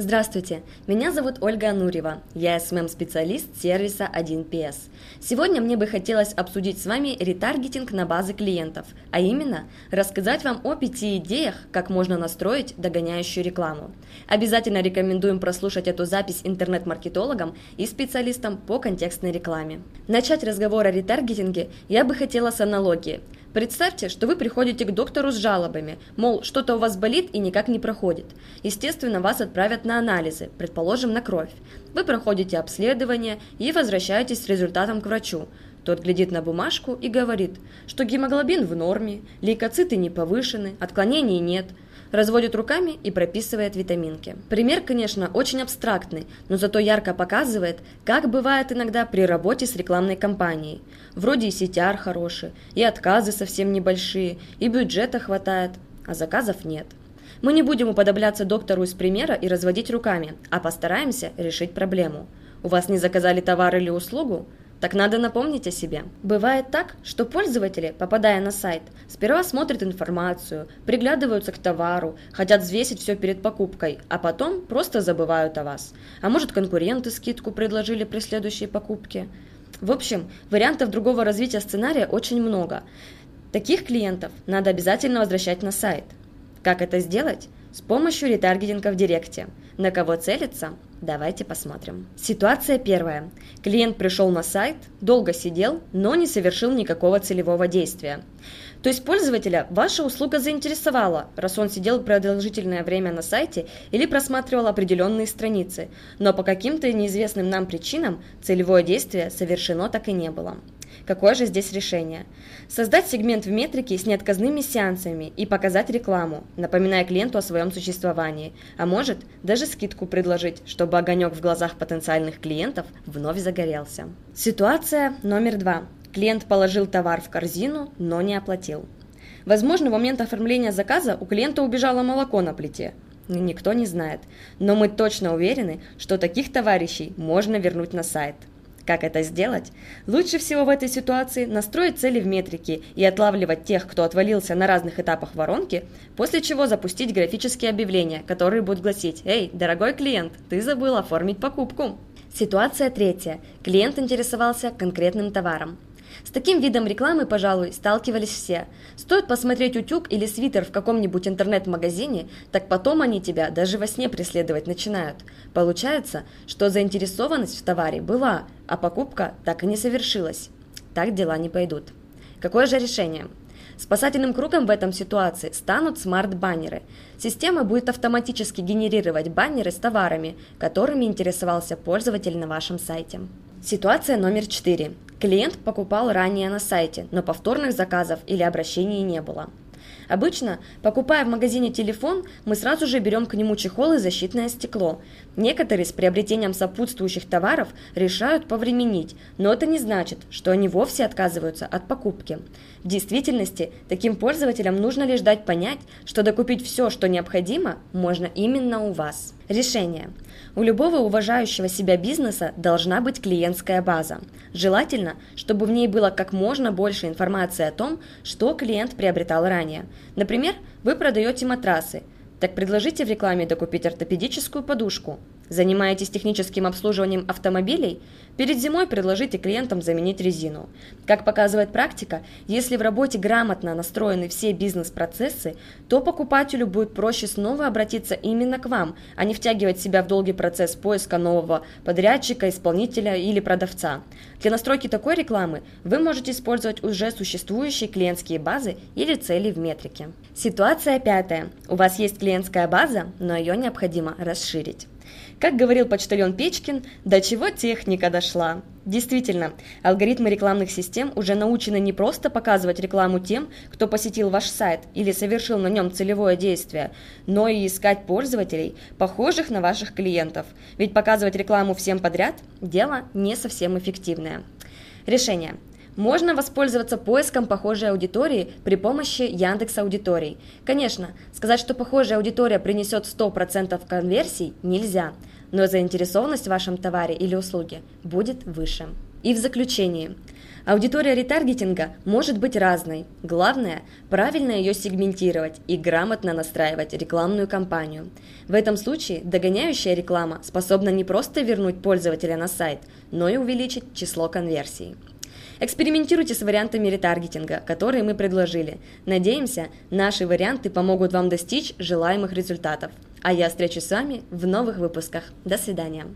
Здравствуйте, меня зовут Ольга Анурьева, я SMM-специалист сервиса 1PS. Сегодня мне бы хотелось обсудить с вами ретаргетинг на базы клиентов, а именно рассказать вам о пяти идеях, как можно настроить догоняющую рекламу. Обязательно рекомендуем прослушать эту запись интернет-маркетологам и специалистам по контекстной рекламе. Начать разговор о ретаргетинге я бы хотела с аналогии – Представьте, что вы приходите к доктору с жалобами, мол, что-то у вас болит и никак не проходит. Естественно, вас отправят на анализы, предположим, на кровь. Вы проходите обследование и возвращаетесь с результатом к врачу. Тот глядит на бумажку и говорит, что гемоглобин в норме, лейкоциты не повышены, отклонений нет – разводит руками и прописывает витаминки. Пример, конечно, очень абстрактный, но зато ярко показывает, как бывает иногда при работе с рекламной кампанией. Вроде и CTR хороший, и отказы совсем небольшие, и бюджета хватает, а заказов нет. Мы не будем уподобляться доктору из примера и разводить руками, а постараемся решить проблему. У вас не заказали товар или услугу? Так надо напомнить о себе. Бывает так, что пользователи, попадая на сайт, сперва смотрят информацию, приглядываются к товару, хотят взвесить все перед покупкой, а потом просто забывают о вас. А может конкуренты скидку предложили при следующей покупке. В общем, вариантов другого развития сценария очень много. Таких клиентов надо обязательно возвращать на сайт. Как это сделать? С помощью ретаргетинга в Директе. На кого целиться? Давайте посмотрим. Ситуация первая. Клиент пришел на сайт, долго сидел, но не совершил никакого целевого действия. То есть пользователя ваша услуга заинтересовала, раз он сидел продолжительное время на сайте или просматривал определенные страницы, но по каким-то неизвестным нам причинам целевое действие совершено так и не было. Какое же здесь решение? Создать сегмент в метрике с неотказными сеансами и показать рекламу, напоминая клиенту о своем существовании, а может даже скидку предложить, чтобы огонек в глазах потенциальных клиентов вновь загорелся. Ситуация номер два. Клиент положил товар в корзину, но не оплатил. Возможно, в момент оформления заказа у клиента убежало молоко на плите. Никто не знает. Но мы точно уверены, что таких товарищей можно вернуть на сайт. Как это сделать? Лучше всего в этой ситуации настроить цели в метрике и отлавливать тех, кто отвалился на разных этапах воронки, после чего запустить графические объявления, которые будут гласить «Эй, дорогой клиент, ты забыл оформить покупку». Ситуация третья. Клиент интересовался конкретным товаром. С таким видом рекламы, пожалуй, сталкивались все. Стоит посмотреть утюг или свитер в каком-нибудь интернет-магазине, так потом они тебя даже во сне преследовать начинают. Получается, что заинтересованность в товаре была, а покупка так и не совершилась. Так дела не пойдут. Какое же решение? Спасательным кругом в этом ситуации станут смарт-баннеры. Система будет автоматически генерировать баннеры с товарами, которыми интересовался пользователь на вашем сайте. Ситуация номер 4. Клиент покупал ранее на сайте, но повторных заказов или обращений не было. Обычно, покупая в магазине телефон, мы сразу же берем к нему чехол и защитное стекло. Некоторые с приобретением сопутствующих товаров решают повременить, но это не значит, что они вовсе отказываются от покупки. В действительности, таким пользователям нужно лишь дать понять, что докупить все, что необходимо, можно именно у вас. Решение. У любого уважающего себя бизнеса должна быть клиентская база. Желательно, чтобы в ней было как можно больше информации о том, что клиент приобретал ранее. Например, вы продаете матрасы. Так предложите в рекламе докупить ортопедическую подушку. Занимаетесь техническим обслуживанием автомобилей? Перед зимой предложите клиентам заменить резину. Как показывает практика, если в работе грамотно настроены все бизнес-процессы, то покупателю будет проще снова обратиться именно к вам, а не втягивать себя в долгий процесс поиска нового подрядчика, исполнителя или продавца. Для настройки такой рекламы вы можете использовать уже существующие клиентские базы или цели в метрике. Ситуация пятая. У вас есть клиентская база, но ее необходимо расширить. Как говорил почтальон Печкин, до чего техника дошла. Действительно, алгоритмы рекламных систем уже научены не просто показывать рекламу тем, кто посетил ваш сайт или совершил на нем целевое действие, но и искать пользователей, похожих на ваших клиентов. Ведь показывать рекламу всем подряд – дело не совсем эффективное. Решение. Можно воспользоваться поиском похожей аудитории при помощи Яндекс Аудиторий. Конечно, сказать, что похожая аудитория принесет 100% конверсий нельзя, но заинтересованность в вашем товаре или услуге будет выше. И в заключение. Аудитория ретаргетинга может быть разной. Главное – правильно ее сегментировать и грамотно настраивать рекламную кампанию. В этом случае догоняющая реклама способна не просто вернуть пользователя на сайт, но и увеличить число конверсий. Экспериментируйте с вариантами ретаргетинга, которые мы предложили. Надеемся, наши варианты помогут вам достичь желаемых результатов. А я встречусь с вами в новых выпусках. До свидания.